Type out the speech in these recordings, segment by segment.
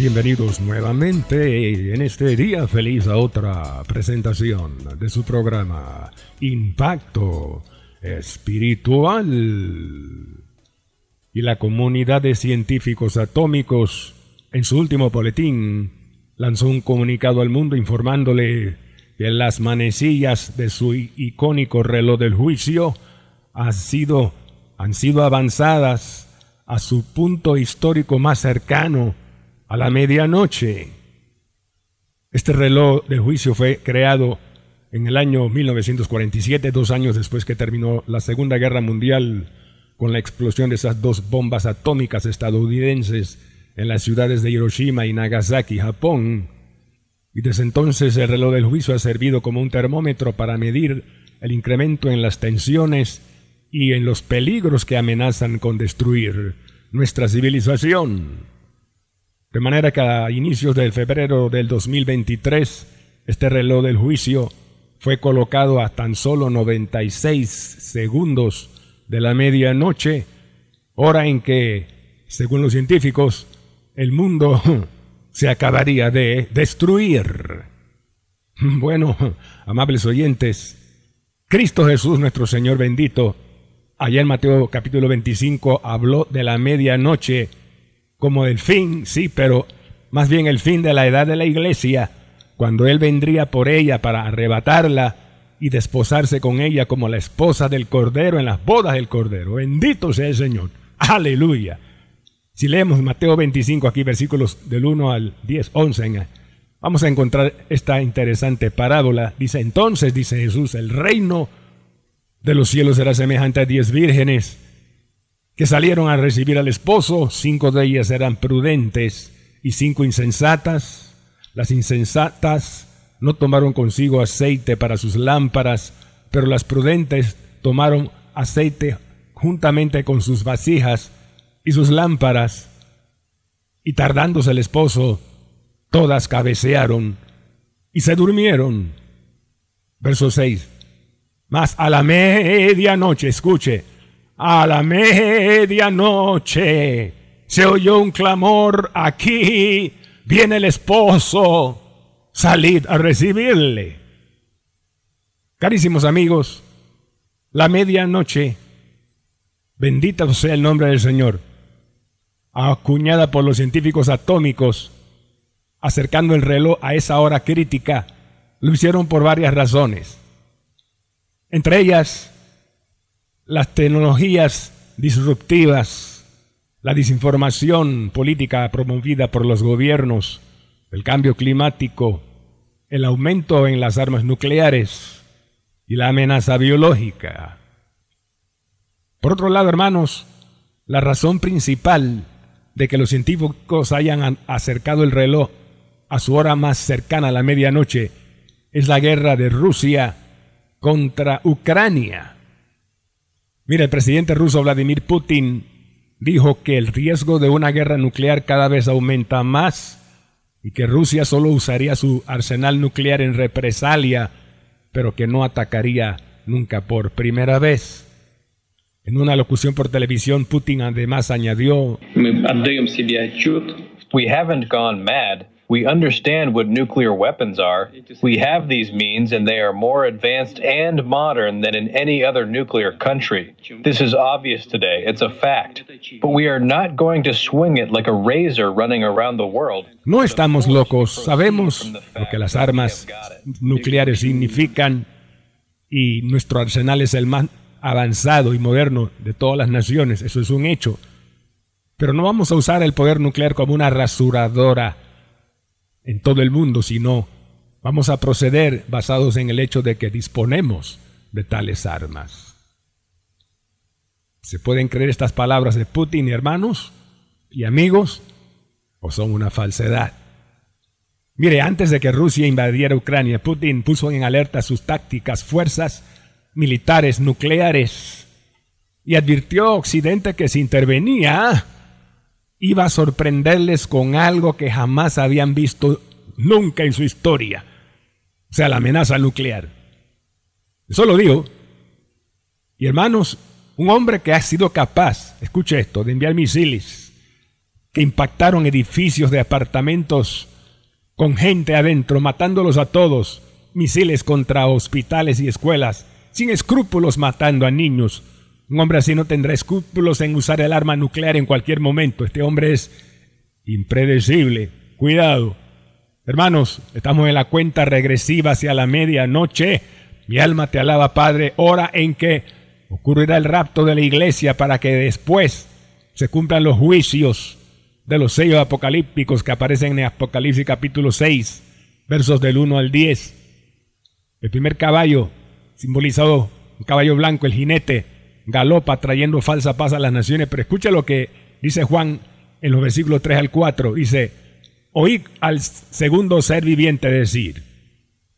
Bienvenidos nuevamente en este día feliz a otra presentación de su programa Impacto Espiritual. Y la comunidad de científicos atómicos en su último boletín lanzó un comunicado al mundo informándole que las manecillas de su icónico reloj del juicio han sido, han sido avanzadas a su punto histórico más cercano, a la medianoche. Este reloj del juicio fue creado en el año 1947, dos años después que terminó la Segunda Guerra Mundial con la explosión de esas dos bombas atómicas estadounidenses en las ciudades de Hiroshima y Nagasaki, Japón. Y desde entonces el reloj del juicio ha servido como un termómetro para medir el incremento en las tensiones y en los peligros que amenazan con destruir nuestra civilización. De manera que a inicios de febrero del 2023, este reloj del juicio fue colocado a tan solo 96 segundos de la medianoche, hora en que, según los científicos, el mundo se acabaría de destruir. Bueno, amables oyentes, Cristo Jesús nuestro Señor bendito, Allá en Mateo capítulo 25 habló de la medianoche como el fin, sí, pero más bien el fin de la edad de la iglesia, cuando Él vendría por ella para arrebatarla y desposarse con ella como la esposa del Cordero en las bodas del Cordero. Bendito sea el Señor. Aleluya. Si leemos Mateo 25 aquí, versículos del 1 al 10, 11, vamos a encontrar esta interesante parábola. Dice, entonces, dice Jesús, el reino de los cielos era semejante a diez vírgenes que salieron a recibir al esposo, cinco de ellas eran prudentes y cinco insensatas. Las insensatas no tomaron consigo aceite para sus lámparas, pero las prudentes tomaron aceite juntamente con sus vasijas y sus lámparas. Y tardándose el esposo, todas cabecearon y se durmieron. Verso 6. Mas a la medianoche, escuche, a la medianoche se oyó un clamor aquí, viene el esposo, salid a recibirle. Carísimos amigos, la medianoche, bendita sea el nombre del Señor, acuñada por los científicos atómicos, acercando el reloj a esa hora crítica, lo hicieron por varias razones. Entre ellas, las tecnologías disruptivas, la desinformación política promovida por los gobiernos, el cambio climático, el aumento en las armas nucleares y la amenaza biológica. Por otro lado, hermanos, la razón principal de que los científicos hayan acercado el reloj a su hora más cercana a la medianoche es la guerra de Rusia contra Ucrania. Mira, el presidente ruso Vladimir Putin dijo que el riesgo de una guerra nuclear cada vez aumenta más y que Rusia solo usaría su arsenal nuclear en represalia, pero que no atacaría nunca por primera vez. En una locución por televisión, Putin además añadió, We haven't gone mad. We understand what nuclear weapons are. We have these means, and they are more advanced and modern than in any other nuclear country. This is obvious today. It's a fact. But we are not going to swing it like a razor running around the world. No estamos locos. Sabemos lo que las armas nucleares significan y nuestro arsenal es el más avanzado y moderno de todas las naciones. Eso es un hecho. Pero no vamos a usar el poder nuclear como una rasuradora en todo el mundo, sino vamos a proceder basados en el hecho de que disponemos de tales armas. ¿Se pueden creer estas palabras de Putin, hermanos y amigos? o son una falsedad. Mire, antes de que Rusia invadiera Ucrania, Putin puso en alerta sus tácticas, fuerzas militares nucleares y advirtió a Occidente que si intervenía iba a sorprenderles con algo que jamás habían visto nunca en su historia, o sea, la amenaza nuclear. Eso lo digo. Y hermanos, un hombre que ha sido capaz, escuche esto, de enviar misiles que impactaron edificios de apartamentos con gente adentro, matándolos a todos, misiles contra hospitales y escuelas, sin escrúpulos matando a niños. Un hombre así no tendrá escrúpulos en usar el arma nuclear en cualquier momento. Este hombre es impredecible. Cuidado. Hermanos, estamos en la cuenta regresiva hacia la medianoche. Mi alma te alaba, Padre, hora en que ocurrirá el rapto de la iglesia para que después se cumplan los juicios de los sellos apocalípticos que aparecen en Apocalipsis capítulo 6, versos del 1 al 10. El primer caballo, simbolizado un caballo blanco, el jinete, galopa trayendo falsa paz a las naciones. Pero escucha lo que dice Juan en los versículos 3 al 4. Dice, oí al segundo ser viviente decir,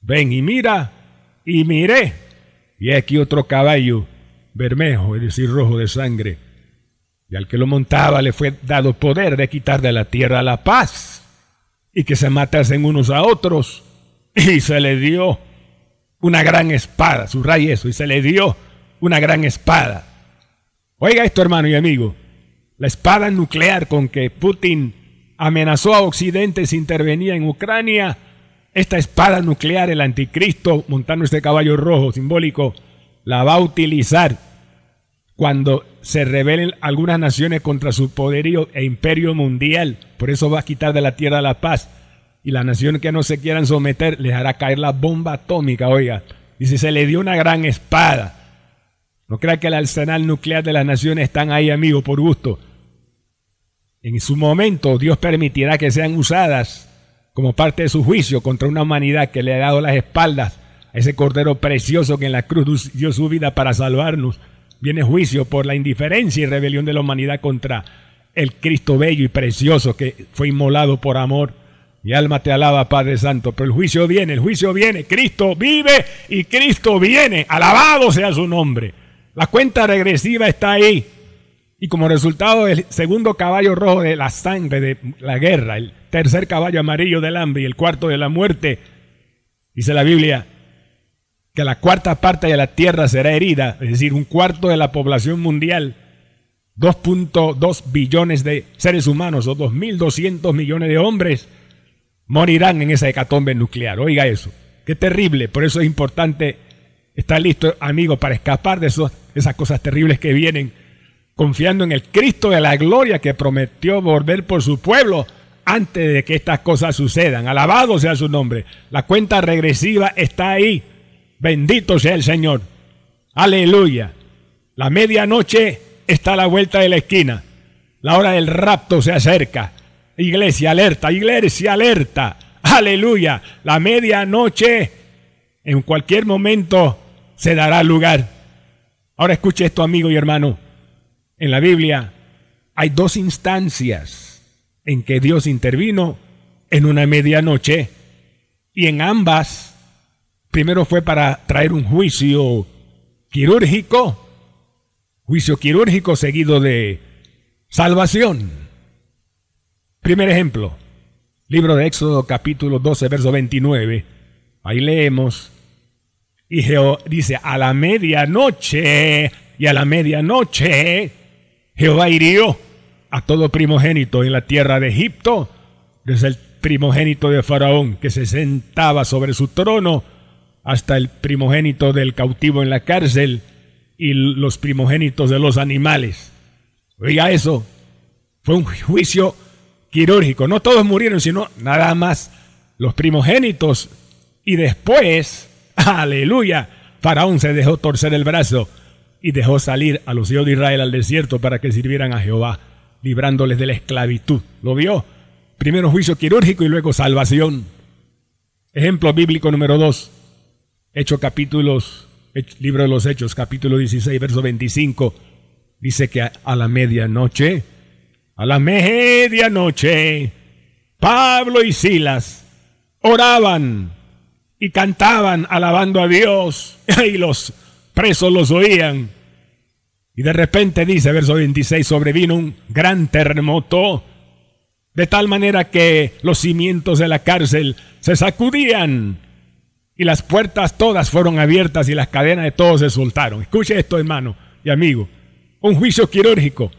ven y mira, y miré. Y aquí otro caballo, bermejo, es decir, rojo de sangre y al que lo montaba le fue dado poder de quitar de la tierra la paz y que se matasen unos a otros. Y se le dio una gran espada, subraya eso, y se le dio una gran espada. Oiga esto, hermano y amigo, la espada nuclear con que Putin amenazó a Occidente si intervenía en Ucrania, esta espada nuclear, el anticristo, montando este caballo rojo simbólico, la va a utilizar cuando se rebelen algunas naciones contra su poderío e imperio mundial. Por eso va a quitar de la tierra la paz. Y la nación que no se quieran someter les hará caer la bomba atómica, oiga. Y si se le dio una gran espada. No crea que el arsenal nuclear de las naciones están ahí, amigo, por gusto. En su momento Dios permitirá que sean usadas como parte de su juicio contra una humanidad que le ha dado las espaldas a ese cordero precioso que en la cruz dio su vida para salvarnos viene juicio por la indiferencia y rebelión de la humanidad contra el Cristo bello y precioso que fue inmolado por amor. Mi alma te alaba, Padre Santo, pero el juicio viene, el juicio viene. Cristo vive y Cristo viene. Alabado sea su nombre. La cuenta regresiva está ahí. Y como resultado del segundo caballo rojo de la sangre de la guerra, el tercer caballo amarillo del hambre y el cuarto de la muerte, dice la Biblia, que la cuarta parte de la tierra será herida, es decir, un cuarto de la población mundial, 2.2 billones de seres humanos o 2.200 millones de hombres morirán en esa hecatombe nuclear. Oiga eso, qué terrible, por eso es importante estar listo, amigo, para escapar de esas cosas terribles que vienen, confiando en el Cristo de la gloria que prometió volver por su pueblo antes de que estas cosas sucedan. Alabado sea su nombre. La cuenta regresiva está ahí Bendito sea el Señor. Aleluya. La medianoche está a la vuelta de la esquina. La hora del rapto se acerca. Iglesia alerta, iglesia alerta. Aleluya. La medianoche en cualquier momento se dará lugar. Ahora escuche esto, amigo y hermano. En la Biblia hay dos instancias en que Dios intervino en una medianoche y en ambas Primero fue para traer un juicio quirúrgico, juicio quirúrgico seguido de salvación. Primer ejemplo, libro de Éxodo capítulo 12, verso 29. Ahí leemos, y Jehová dice, a la medianoche, y a la medianoche Jehová hirió a todo primogénito en la tierra de Egipto, desde el primogénito de Faraón que se sentaba sobre su trono hasta el primogénito del cautivo en la cárcel y los primogénitos de los animales. Oiga eso, fue un juicio quirúrgico. No todos murieron, sino nada más los primogénitos. Y después, aleluya, Faraón se dejó torcer el brazo y dejó salir a los hijos de Israel al desierto para que sirvieran a Jehová, librándoles de la esclavitud. ¿Lo vio? Primero juicio quirúrgico y luego salvación. Ejemplo bíblico número dos. Hechos capítulos, libro de los Hechos, capítulo 16, verso 25, dice que a, la medianoche, a la medianoche, Pablo y Silas oraban y cantaban alabando a Dios y los presos los oían. Y de repente dice, verso 26, sobrevino un gran terremoto, de tal manera que los cimientos de la cárcel se sacudían y las puertas todas fueron abiertas y las cadenas de todos se soltaron. Escuche esto, hermano y amigo. Un juicio quirúrgico,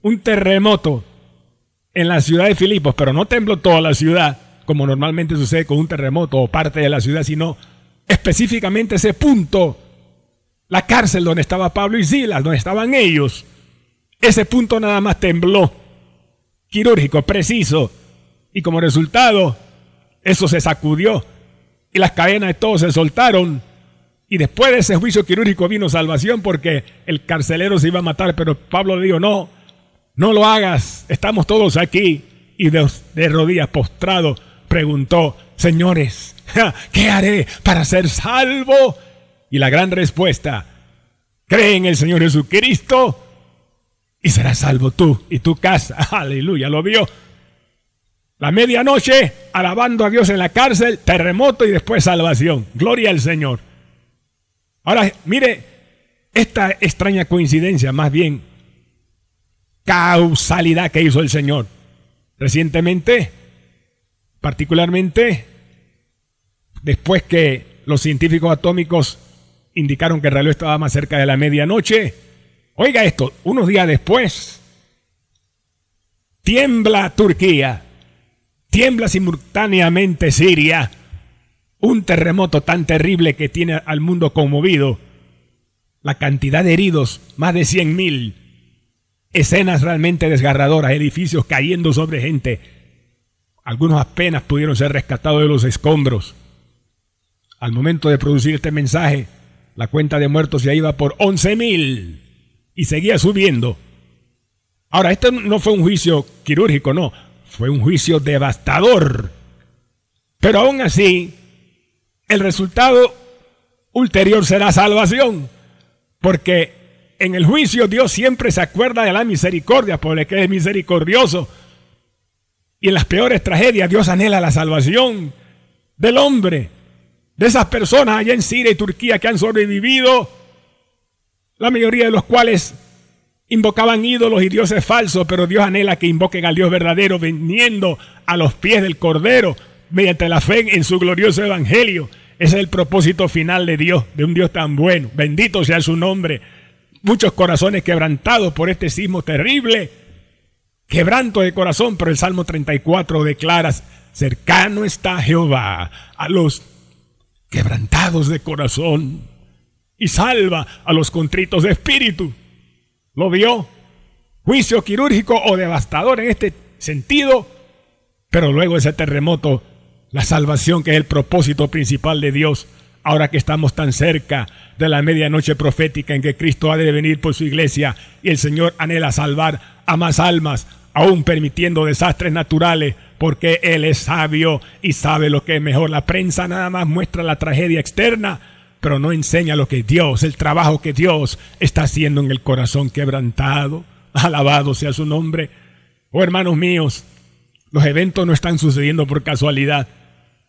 un terremoto en la ciudad de Filipos, pero no tembló toda la ciudad, como normalmente sucede con un terremoto o parte de la ciudad, sino específicamente ese punto la cárcel donde estaba Pablo y Silas, donde estaban ellos. Ese punto nada más tembló, quirúrgico, preciso, y como resultado, eso se sacudió y las cadenas de todos se soltaron. Y después de ese juicio quirúrgico vino salvación porque el carcelero se iba a matar, pero Pablo le dijo, no, no lo hagas, estamos todos aquí. Y de, de rodillas postrado preguntó, señores, ¿qué haré para ser salvo? Y la gran respuesta, cree en el Señor Jesucristo y serás salvo tú y tu casa. Aleluya, lo vio. La medianoche, alabando a Dios en la cárcel, terremoto y después salvación. Gloria al Señor. Ahora, mire esta extraña coincidencia, más bien causalidad que hizo el Señor. Recientemente, particularmente, después que los científicos atómicos indicaron que el reloj estaba más cerca de la medianoche. Oiga esto, unos días después, tiembla Turquía, tiembla simultáneamente Siria, un terremoto tan terrible que tiene al mundo conmovido, la cantidad de heridos, más de 100 mil, escenas realmente desgarradoras, edificios cayendo sobre gente, algunos apenas pudieron ser rescatados de los escombros. Al momento de producir este mensaje, la cuenta de muertos ya iba por 11 mil y seguía subiendo. Ahora, este no fue un juicio quirúrgico, no, fue un juicio devastador. Pero aún así, el resultado ulterior será salvación, porque en el juicio Dios siempre se acuerda de la misericordia, porque es misericordioso. Y en las peores tragedias Dios anhela la salvación del hombre de esas personas allá en Siria y Turquía que han sobrevivido, la mayoría de los cuales invocaban ídolos y dioses falsos, pero Dios anhela que invoquen al Dios verdadero, viniendo a los pies del Cordero mediante la fe en su glorioso Evangelio. Ese es el propósito final de Dios, de un Dios tan bueno. Bendito sea su nombre. Muchos corazones quebrantados por este sismo terrible. Quebranto de corazón, pero el Salmo 34 declara, cercano está Jehová a los quebrantados de corazón y salva a los contritos de espíritu. ¿Lo vio? Juicio quirúrgico o devastador en este sentido, pero luego ese terremoto, la salvación que es el propósito principal de Dios, ahora que estamos tan cerca de la medianoche profética en que Cristo ha de venir por su iglesia y el Señor anhela salvar a más almas, aún permitiendo desastres naturales, porque Él es sabio y sabe lo que es mejor. La prensa nada más muestra la tragedia externa, pero no enseña lo que Dios, el trabajo que Dios está haciendo en el corazón quebrantado. Alabado sea su nombre. Oh hermanos míos, los eventos no están sucediendo por casualidad.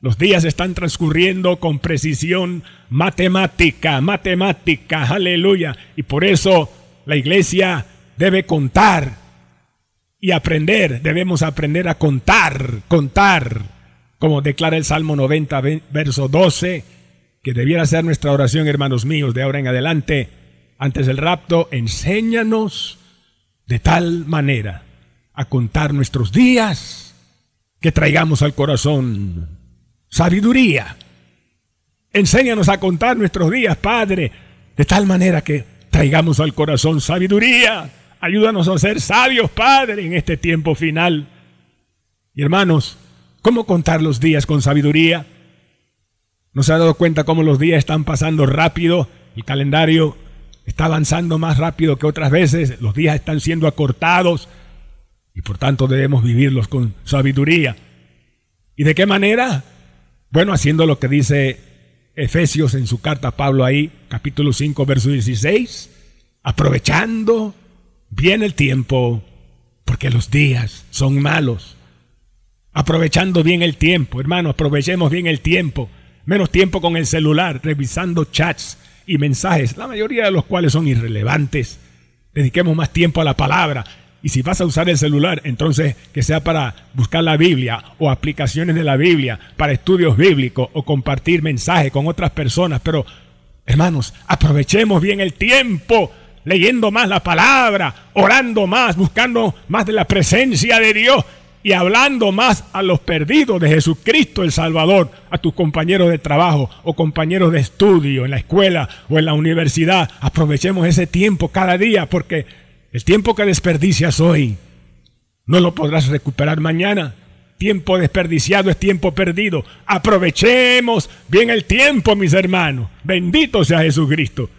Los días están transcurriendo con precisión matemática, matemática, aleluya. Y por eso la iglesia debe contar y aprender, debemos aprender a contar, contar, como declara el Salmo 90, verso 12, que debiera ser nuestra oración, hermanos míos, de ahora en adelante, antes del rapto, enséñanos de tal manera a contar nuestros días que traigamos al corazón sabiduría. Enséñanos a contar nuestros días, Padre, de tal manera que traigamos al corazón sabiduría Ayúdanos a ser sabios, Padre, en este tiempo final. Y hermanos, ¿cómo contar los días con sabiduría? ¿No se ha dado cuenta cómo los días están pasando rápido? El calendario está avanzando más rápido que otras veces, los días están siendo acortados y por tanto debemos vivirlos con sabiduría. ¿Y de qué manera? Bueno, haciendo lo que dice Efesios en su carta a Pablo ahí, capítulo 5, verso 16, aprovechando Viene el tiempo porque los días son malos. aprovechando bien el tiempo, hermano, aprovechemos bien el tiempo. Menos tiempo con el celular, revisando chats y mensajes, la mayoría de los cuales son irrelevantes. Dediquemos más tiempo a la palabra. Y si vas a usar el celular, entonces que sea para buscar la Biblia o aplicaciones de la Biblia, para estudios bíblicos o compartir mensajes con otras personas. Pero, hermanos, aprovechemos bien el tiempo leyendo más la palabra, orando más, buscando más de la presencia de Dios y hablando más a los perdidos de Jesucristo el Salvador, a tus compañeros de trabajo o compañeros de estudio en la escuela o en la universidad. Aprovechemos ese tiempo cada día porque el tiempo que desperdicias hoy no lo podrás recuperar mañana. Tiempo desperdiciado es tiempo perdido. Aprovechemos bien el tiempo, mis hermanos. Bendito sea Jesucristo.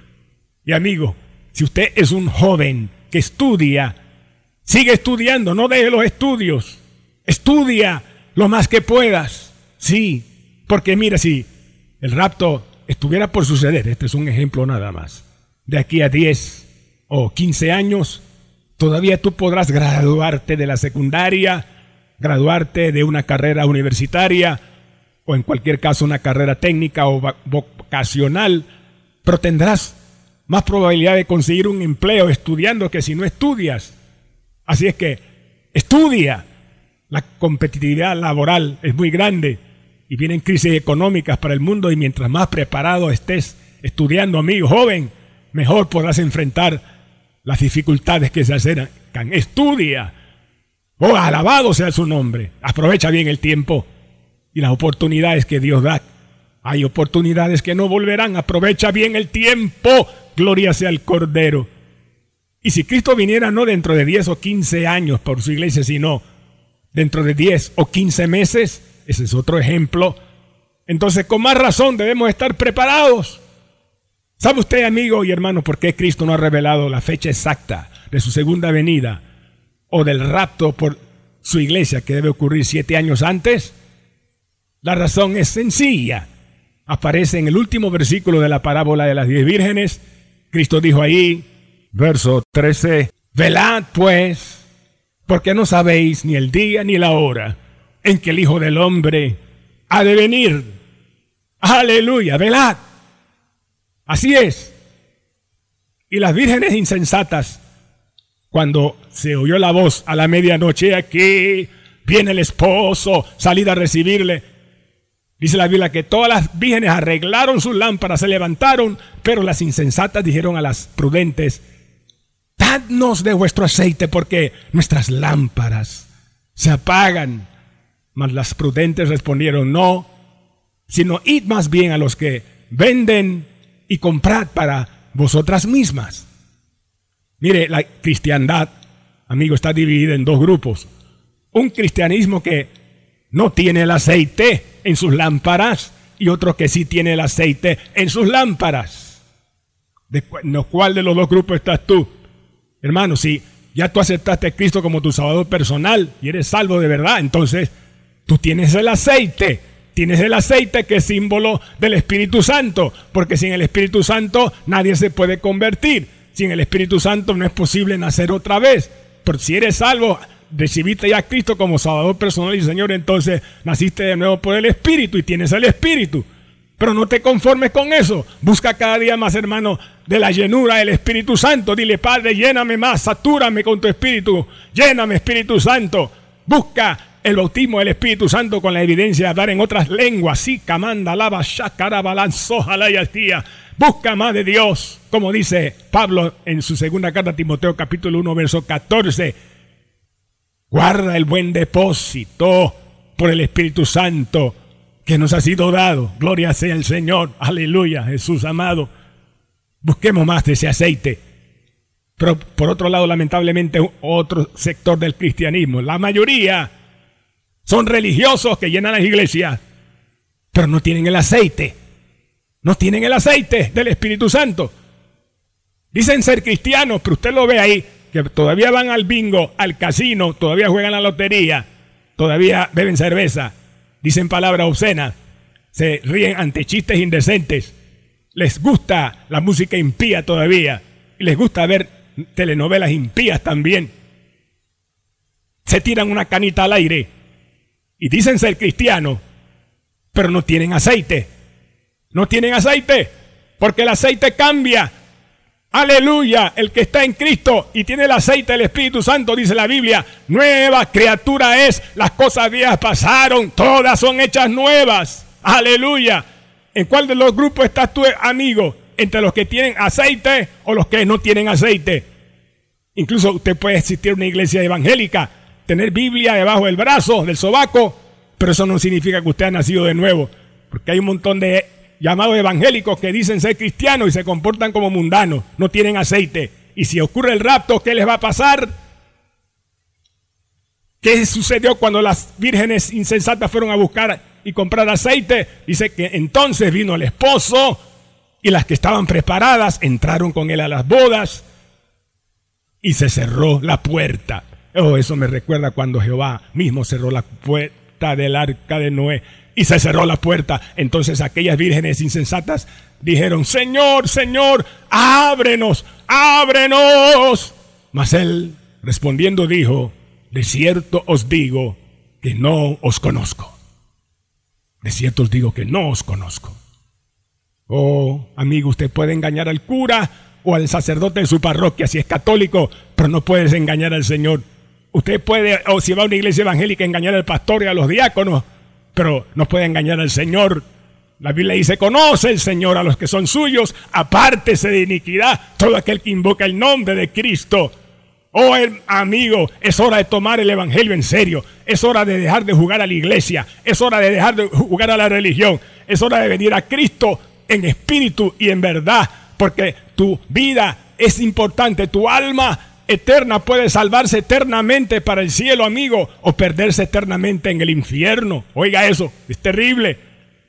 Y amigo, si usted es un joven que estudia, sigue estudiando, no deje los estudios. Estudia lo más que puedas. Sí, porque mira, si el rapto estuviera por suceder, este es un ejemplo nada más, de aquí a 10 o 15 años, todavía tú podrás graduarte de la secundaria, graduarte de una carrera universitaria o en cualquier caso una carrera técnica o vocacional, pero tendrás más probabilidad de conseguir un empleo estudiando que si no estudias. Así es que estudia, la competitividad laboral es muy grande y vienen crisis económicas para el mundo y mientras más preparado estés estudiando, amigo joven, mejor podrás enfrentar las dificultades que se acercan. Estudia. Oh, alabado sea su nombre. Aprovecha bien el tiempo y las oportunidades que Dios da. Hay oportunidades que no volverán. Aprovecha bien el tiempo. Gloria sea el Cordero. Y si Cristo viniera no dentro de 10 o 15 años por su iglesia, sino dentro de 10 o 15 meses, ese es otro ejemplo, entonces con más razón debemos estar preparados. ¿Sabe usted, amigo y hermano, por qué Cristo no ha revelado la fecha exacta de su segunda venida o del rapto por su iglesia que debe ocurrir siete años antes? La razón es sencilla. Aparece en el último versículo de la parábola de las diez vírgenes. Cristo dijo ahí, verso 13, velad pues porque no sabéis ni el día ni la hora en que el Hijo del Hombre ha de venir. Aleluya, velad. Así es. Y las vírgenes insensatas, cuando se oyó la voz a la medianoche, aquí viene el esposo, salida a recibirle. Dice la Biblia que todas las vírgenes arreglaron sus lámparas, se levantaron, pero las insensatas dijeron a las prudentes, dadnos de vuestro aceite porque nuestras lámparas se apagan. Mas las prudentes respondieron, no, sino id más bien a los que venden y comprad para vosotras mismas. Mire, la cristiandad, amigo, está dividida en dos grupos. Un cristianismo que no tiene el aceite en sus lámparas y otro que sí tiene el aceite en sus lámparas. ¿De cuál de los dos grupos estás tú? Hermano, si ya tú aceptaste a Cristo como tu Salvador personal y eres salvo de verdad, entonces tú tienes el aceite. Tienes el aceite que es símbolo del Espíritu Santo, porque sin el Espíritu Santo nadie se puede convertir. Sin el Espíritu Santo no es posible nacer otra vez. Pero si eres salvo, recibiste ya a Cristo como Salvador personal y Señor, entonces naciste de nuevo por el Espíritu y tienes el Espíritu. Pero no te conformes con eso. Busca cada día más, hermano, de la llenura del Espíritu Santo. Dile, Padre, lléname más, satúrame con tu Espíritu. Lléname, Espíritu Santo. Busca el bautismo del Espíritu Santo con la evidencia de hablar en otras lenguas. Sí, camanda, lava, shakara, balanzoja, y Busca más de Dios, como dice Pablo en su segunda carta a Timoteo, capítulo 1, verso 14. Guarda el buen depósito por el Espíritu Santo que nos ha sido dado. Gloria sea el Señor. Aleluya, Jesús amado. Busquemos más de ese aceite. Pero por otro lado, lamentablemente, otro sector del cristianismo, la mayoría son religiosos que llenan las iglesias, pero no tienen el aceite. No tienen el aceite del Espíritu Santo. Dicen ser cristianos, pero usted lo ve ahí, que todavía van al bingo, al casino, todavía juegan la lotería, todavía beben cerveza, dicen palabras obscenas, se ríen ante chistes indecentes, les gusta la música impía todavía, y les gusta ver telenovelas impías también. Se tiran una canita al aire y dicen ser cristianos, pero no tienen aceite. No tienen aceite, porque el aceite cambia. Aleluya, el que está en Cristo y tiene el aceite del Espíritu Santo, dice la Biblia, nueva criatura es, las cosas viejas pasaron, todas son hechas nuevas. Aleluya. ¿En cuál de los grupos estás tú, amigo? ¿Entre los que tienen aceite o los que no tienen aceite? Incluso usted puede existir una iglesia evangélica, tener Biblia debajo del brazo, del sobaco, pero eso no significa que usted ha nacido de nuevo, porque hay un montón de llamados evangélicos que dicen ser cristianos y se comportan como mundanos, no tienen aceite. Y si ocurre el rapto, ¿qué les va a pasar? ¿Qué sucedió cuando las vírgenes insensatas fueron a buscar y comprar aceite? Dice que entonces vino el esposo y las que estaban preparadas entraron con él a las bodas y se cerró la puerta. Oh, eso me recuerda cuando Jehová mismo cerró la puerta del arca de Noé y se cerró la puerta. Entonces aquellas vírgenes insensatas dijeron, Señor, Señor, ábrenos, ábrenos. Mas él respondiendo dijo, de cierto os digo que no os conozco. De cierto os digo que no os conozco. Oh, amigo, usted puede engañar al cura o al sacerdote de su parroquia si es católico, pero no puedes engañar al Señor. Usted puede, o si va a una iglesia evangélica, engañar al pastor y a los diáconos, pero no puede engañar al Señor. La Biblia dice, conoce el Señor a los que son suyos, apártese de iniquidad todo aquel que invoca el nombre de Cristo. Oh amigo, es hora de tomar el Evangelio en serio. Es hora de dejar de jugar a la iglesia. Es hora de dejar de jugar a la religión. Es hora de venir a Cristo en espíritu y en verdad porque tu vida es importante, tu alma eterna puede salvarse eternamente para el cielo, amigo, o perderse eternamente en el infierno. Oiga eso, es terrible.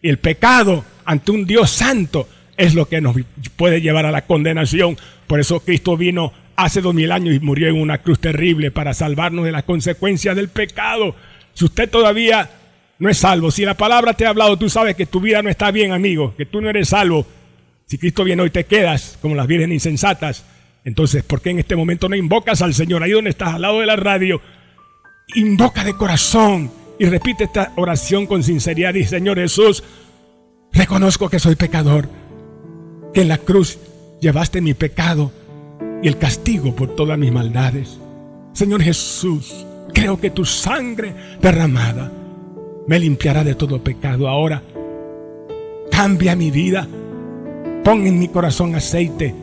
Y el pecado ante un Dios santo es lo que nos puede llevar a la condenación. Por eso Cristo vino hace dos mil años y murió en una cruz terrible para salvarnos de las consecuencias del pecado. Si usted todavía no es salvo, si la palabra te ha hablado, tú sabes que tu vida no está bien, amigo, que tú no eres salvo, si Cristo viene hoy te quedas como las virgen insensatas, entonces ¿por qué en este momento no invocas al Señor? Ahí donde estás al lado de la radio, invoca de corazón y repite esta oración con sinceridad. Dice, Señor Jesús, reconozco que soy pecador, que en la cruz llevaste mi pecado y el castigo por todas mis maldades. Señor Jesús, creo que tu sangre derramada me limpiará de todo pecado. Ahora, cambia mi vida Pon en mi corazón aceite.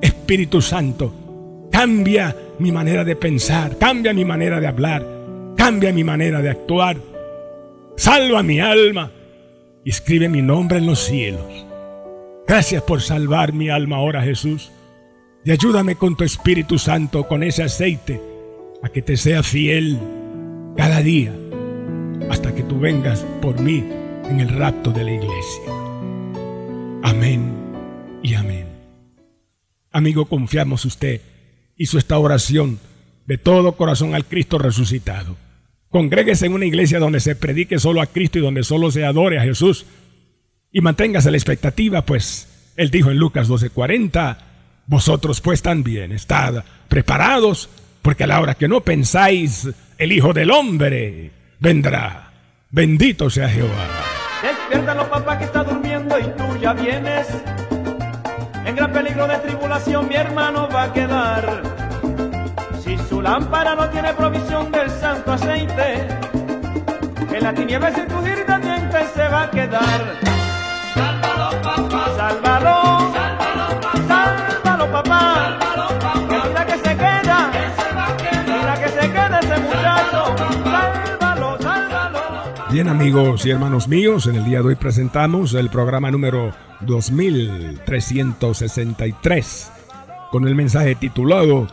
Espíritu Santo, cambia mi manera de pensar, cambia mi manera de hablar, cambia mi manera de actuar. Salva mi alma y escribe mi nombre en los cielos. Gracias por salvar mi alma ahora, Jesús. Y ayúdame con tu Espíritu Santo, con ese aceite, a que te sea fiel cada día, hasta que tú vengas por mí en el rapto de la iglesia. Amén y amén. Amigo, confiamos usted hizo esta oración de todo corazón al Cristo resucitado. Congréguese en una iglesia donde se predique solo a Cristo y donde solo se adore a Jesús. Y manténgase la expectativa, pues Él dijo en Lucas 12:40, vosotros pues también estad preparados, porque a la hora que no pensáis, el Hijo del Hombre vendrá. Bendito sea Jehová. Despiértalo, papá, que está durmiendo y tú ya vienes. En gran peligro de tribulación mi hermano va a quedar. Si su lámpara no tiene provisión del santo aceite, en la tiniebla sin tu dientes se va a quedar. Sálvalo, papá. Sálvalo. Sálvalo, papá. Sálvalo, papá. Sálvalo, Bien, amigos y hermanos míos, en el día de hoy presentamos el programa número 2363 con el mensaje titulado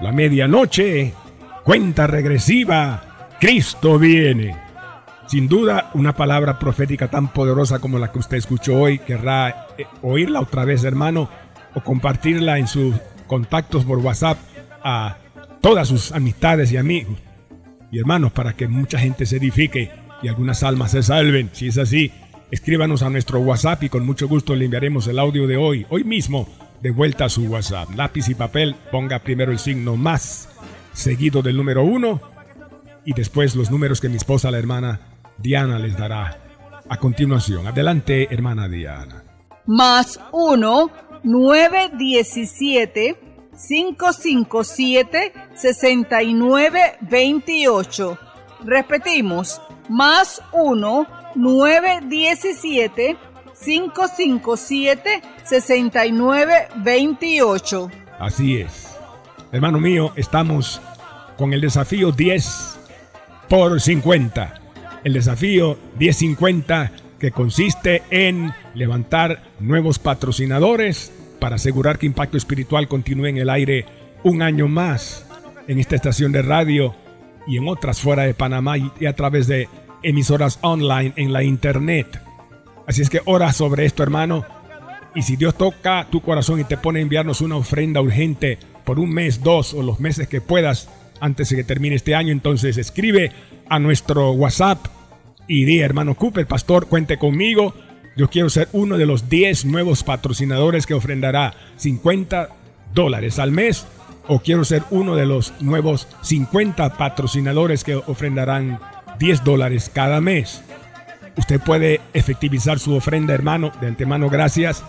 La medianoche, cuenta regresiva, Cristo viene. Sin duda, una palabra profética tan poderosa como la que usted escuchó hoy, querrá eh, oírla otra vez, hermano, o compartirla en sus contactos por WhatsApp a todas sus amistades y amigos y hermanos para que mucha gente se edifique y algunas almas se salven. Si es así, escríbanos a nuestro WhatsApp y con mucho gusto le enviaremos el audio de hoy, hoy mismo, de vuelta a su WhatsApp. Lápiz y papel, ponga primero el signo más, seguido del número uno, y después los números que mi esposa, la hermana Diana, les dará a continuación. Adelante, hermana Diana. Más 1 917 557 6928. Repetimos, más 1 917 557 6928. Así es. Hermano mío, estamos con el desafío 10 por 50. El desafío 1050 que consiste en levantar nuevos patrocinadores para asegurar que Impacto Espiritual continúe en el aire un año más en esta estación de radio y en otras fuera de Panamá y a través de emisoras online en la internet. Así es que ora sobre esto, hermano. Y si Dios toca tu corazón y te pone a enviarnos una ofrenda urgente por un mes, dos o los meses que puedas antes de que termine este año, entonces escribe a nuestro WhatsApp y di, hermano Cooper, pastor, cuente conmigo. Yo quiero ser uno de los 10 nuevos patrocinadores que ofrendará 50 dólares al mes. O quiero ser uno de los nuevos 50 patrocinadores que ofrendarán 10 dólares cada mes. Usted puede efectivizar su ofrenda, hermano, de antemano gracias,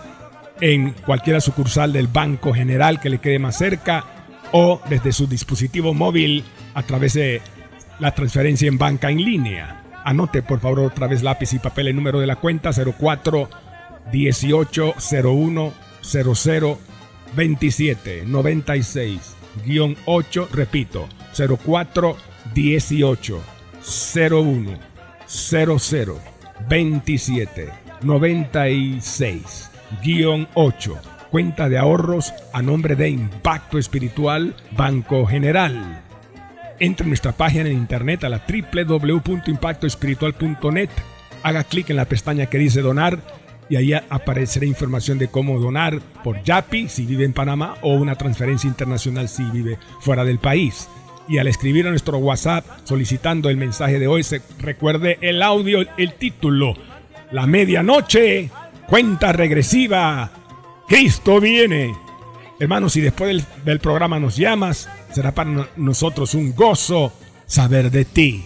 en cualquier sucursal del Banco General que le quede más cerca o desde su dispositivo móvil a través de la transferencia en banca en línea. Anote por favor otra vez lápiz y papel el número de la cuenta 04 18 01 00 27 96 8, repito, 04 18 01 00 27 96 8 cuenta de ahorros a nombre de Impacto Espiritual Banco General. Entre en nuestra página en internet a la www.impactoespiritual.net, haga clic en la pestaña que dice donar y ahí aparecerá información de cómo donar por Yapi si vive en Panamá o una transferencia internacional si vive fuera del país. Y al escribir a nuestro WhatsApp solicitando el mensaje de hoy, se recuerde el audio, el título, La medianoche, cuenta regresiva, Cristo viene. Hermanos, si después del, del programa nos llamas, será para nosotros un gozo saber de ti